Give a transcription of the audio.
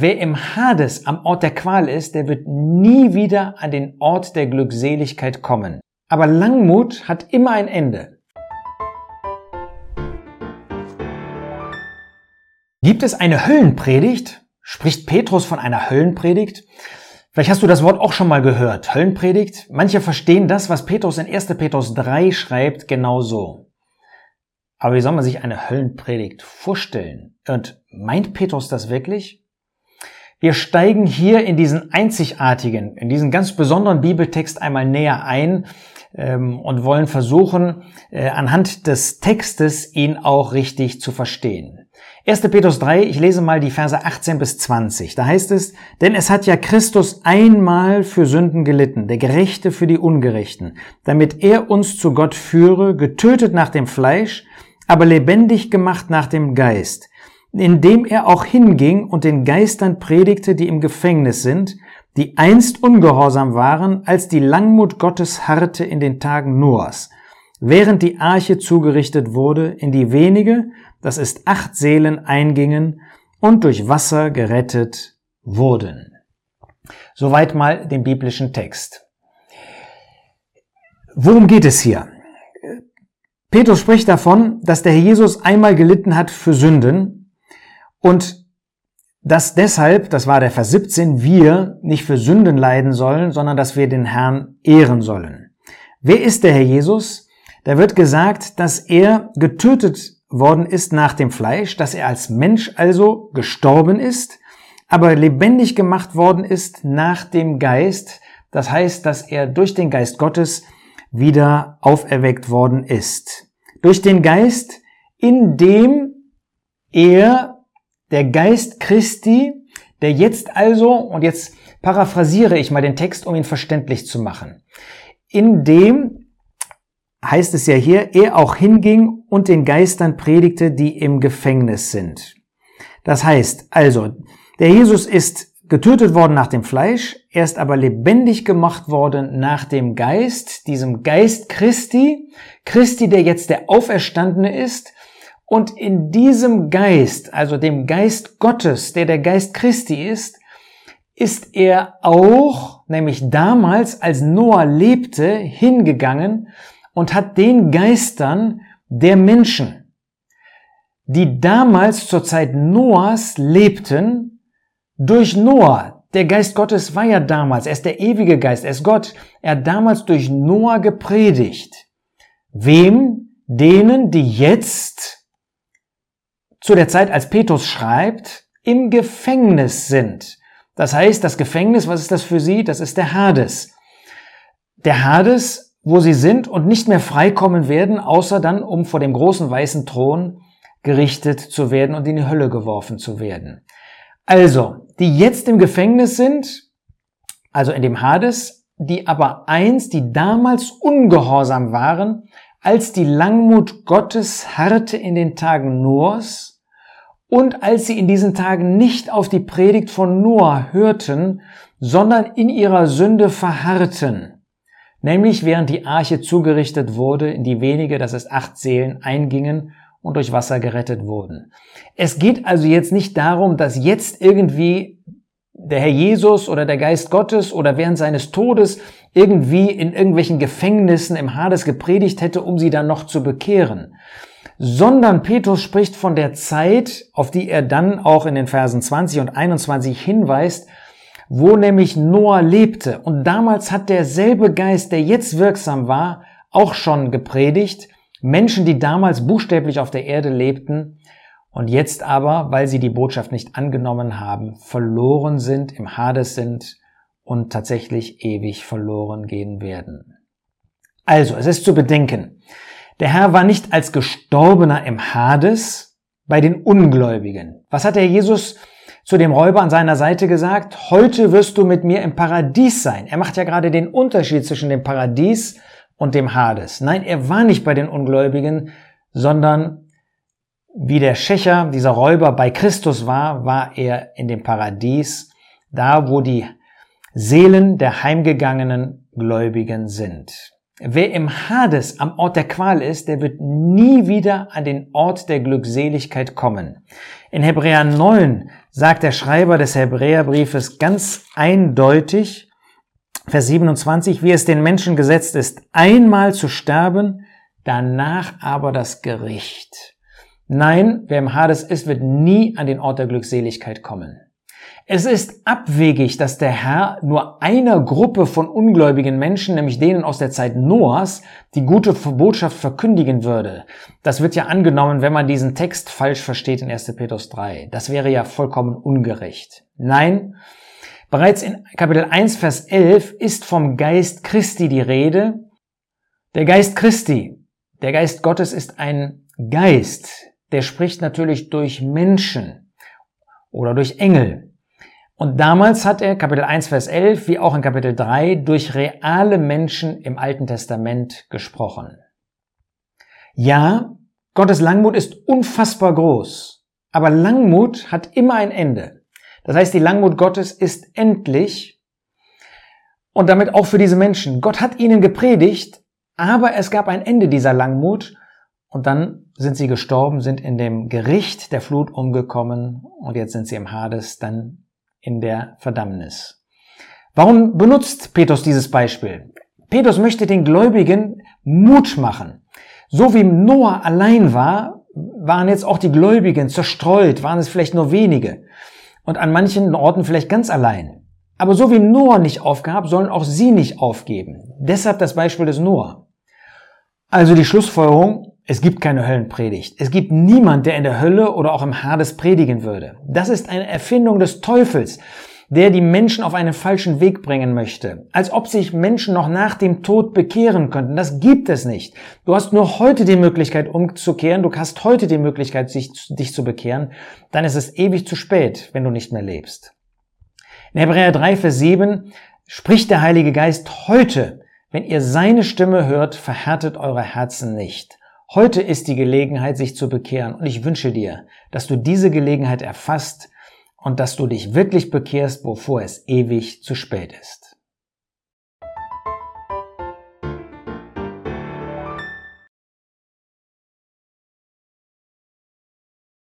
wer im Hades am Ort der Qual ist, der wird nie wieder an den Ort der Glückseligkeit kommen. Aber Langmut hat immer ein Ende. Gibt es eine Höllenpredigt? Spricht Petrus von einer Höllenpredigt? Vielleicht hast du das Wort auch schon mal gehört. Höllenpredigt. Manche verstehen das, was Petrus in 1. Petrus 3 schreibt, genauso. Aber wie soll man sich eine Höllenpredigt vorstellen? Und meint Petrus das wirklich? Wir steigen hier in diesen einzigartigen, in diesen ganz besonderen Bibeltext einmal näher ein ähm, und wollen versuchen, äh, anhand des Textes ihn auch richtig zu verstehen. 1. Petrus 3, ich lese mal die Verse 18 bis 20. Da heißt es, denn es hat ja Christus einmal für Sünden gelitten, der Gerechte für die Ungerechten, damit er uns zu Gott führe, getötet nach dem Fleisch, aber lebendig gemacht nach dem Geist, indem er auch hinging und den Geistern predigte, die im Gefängnis sind, die einst ungehorsam waren, als die Langmut Gottes harrte in den Tagen Noahs, während die Arche zugerichtet wurde, in die wenige, das ist acht Seelen eingingen und durch Wasser gerettet wurden. Soweit mal den biblischen Text. Worum geht es hier? Petrus spricht davon, dass der Herr Jesus einmal gelitten hat für Sünden und dass deshalb, das war der Vers 17, wir nicht für Sünden leiden sollen, sondern dass wir den Herrn ehren sollen. Wer ist der Herr Jesus? Da wird gesagt, dass er getötet worden ist nach dem Fleisch, dass er als Mensch also gestorben ist, aber lebendig gemacht worden ist nach dem Geist. Das heißt, dass er durch den Geist Gottes wieder auferweckt worden ist. Durch den Geist, in dem er, der Geist Christi, der jetzt also, und jetzt paraphrasiere ich mal den Text, um ihn verständlich zu machen, in dem heißt es ja hier, er auch hinging und den Geistern predigte, die im Gefängnis sind. Das heißt also, der Jesus ist getötet worden nach dem Fleisch, er ist aber lebendig gemacht worden nach dem Geist, diesem Geist Christi, Christi, der jetzt der Auferstandene ist, und in diesem Geist, also dem Geist Gottes, der der Geist Christi ist, ist er auch, nämlich damals, als Noah lebte, hingegangen und hat den Geistern der Menschen, die damals zur Zeit Noahs lebten, durch Noah, der Geist Gottes war ja damals, er ist der ewige Geist, er ist Gott, er hat damals durch Noah gepredigt. Wem? Denen, die jetzt zu der Zeit, als Petrus schreibt, im Gefängnis sind. Das heißt, das Gefängnis, was ist das für sie? Das ist der Hades. Der Hades wo sie sind und nicht mehr freikommen werden, außer dann, um vor dem großen weißen Thron gerichtet zu werden und in die Hölle geworfen zu werden. Also, die jetzt im Gefängnis sind, also in dem Hades, die aber einst, die damals ungehorsam waren, als die Langmut Gottes harrte in den Tagen Noahs und als sie in diesen Tagen nicht auf die Predigt von Noah hörten, sondern in ihrer Sünde verharrten nämlich während die Arche zugerichtet wurde, in die wenige, das ist acht Seelen, eingingen und durch Wasser gerettet wurden. Es geht also jetzt nicht darum, dass jetzt irgendwie der Herr Jesus oder der Geist Gottes oder während seines Todes irgendwie in irgendwelchen Gefängnissen im Hades gepredigt hätte, um sie dann noch zu bekehren. Sondern Petrus spricht von der Zeit, auf die er dann auch in den Versen 20 und 21 hinweist, wo nämlich Noah lebte. Und damals hat derselbe Geist, der jetzt wirksam war, auch schon gepredigt. Menschen, die damals buchstäblich auf der Erde lebten und jetzt aber, weil sie die Botschaft nicht angenommen haben, verloren sind, im Hades sind und tatsächlich ewig verloren gehen werden. Also, es ist zu bedenken, der Herr war nicht als Gestorbener im Hades bei den Ungläubigen. Was hat der Jesus zu dem Räuber an seiner Seite gesagt, heute wirst du mit mir im Paradies sein. Er macht ja gerade den Unterschied zwischen dem Paradies und dem Hades. Nein, er war nicht bei den Ungläubigen, sondern wie der Schächer, dieser Räuber bei Christus war, war er in dem Paradies, da wo die Seelen der heimgegangenen Gläubigen sind. Wer im Hades am Ort der Qual ist, der wird nie wieder an den Ort der Glückseligkeit kommen. In Hebräer 9 sagt der Schreiber des Hebräerbriefes ganz eindeutig, Vers 27, wie es den Menschen gesetzt ist, einmal zu sterben, danach aber das Gericht. Nein, wer im Hades ist, wird nie an den Ort der Glückseligkeit kommen. Es ist abwegig, dass der Herr nur einer Gruppe von ungläubigen Menschen, nämlich denen aus der Zeit Noahs, die gute Botschaft verkündigen würde. Das wird ja angenommen, wenn man diesen Text falsch versteht in 1. Petrus 3. Das wäre ja vollkommen ungerecht. Nein, bereits in Kapitel 1, Vers 11 ist vom Geist Christi die Rede. Der Geist Christi, der Geist Gottes ist ein Geist, der spricht natürlich durch Menschen oder durch Engel. Und damals hat er, Kapitel 1, Vers 11, wie auch in Kapitel 3, durch reale Menschen im Alten Testament gesprochen. Ja, Gottes Langmut ist unfassbar groß, aber Langmut hat immer ein Ende. Das heißt, die Langmut Gottes ist endlich und damit auch für diese Menschen. Gott hat ihnen gepredigt, aber es gab ein Ende dieser Langmut und dann sind sie gestorben, sind in dem Gericht der Flut umgekommen und jetzt sind sie im Hades dann in der Verdammnis. Warum benutzt Petrus dieses Beispiel? Petrus möchte den Gläubigen Mut machen. So wie Noah allein war, waren jetzt auch die Gläubigen zerstreut, waren es vielleicht nur wenige und an manchen Orten vielleicht ganz allein. Aber so wie Noah nicht aufgab, sollen auch sie nicht aufgeben. Deshalb das Beispiel des Noah. Also die Schlussfolgerung, es gibt keine Höllenpredigt. Es gibt niemand, der in der Hölle oder auch im Hades predigen würde. Das ist eine Erfindung des Teufels, der die Menschen auf einen falschen Weg bringen möchte. Als ob sich Menschen noch nach dem Tod bekehren könnten. Das gibt es nicht. Du hast nur heute die Möglichkeit umzukehren. Du hast heute die Möglichkeit, dich zu bekehren. Dann ist es ewig zu spät, wenn du nicht mehr lebst. In Hebräer 3, Vers 7 spricht der Heilige Geist heute, wenn ihr seine Stimme hört, verhärtet eure Herzen nicht. Heute ist die Gelegenheit, sich zu bekehren und ich wünsche dir, dass du diese Gelegenheit erfasst und dass du dich wirklich bekehrst, bevor es ewig zu spät ist.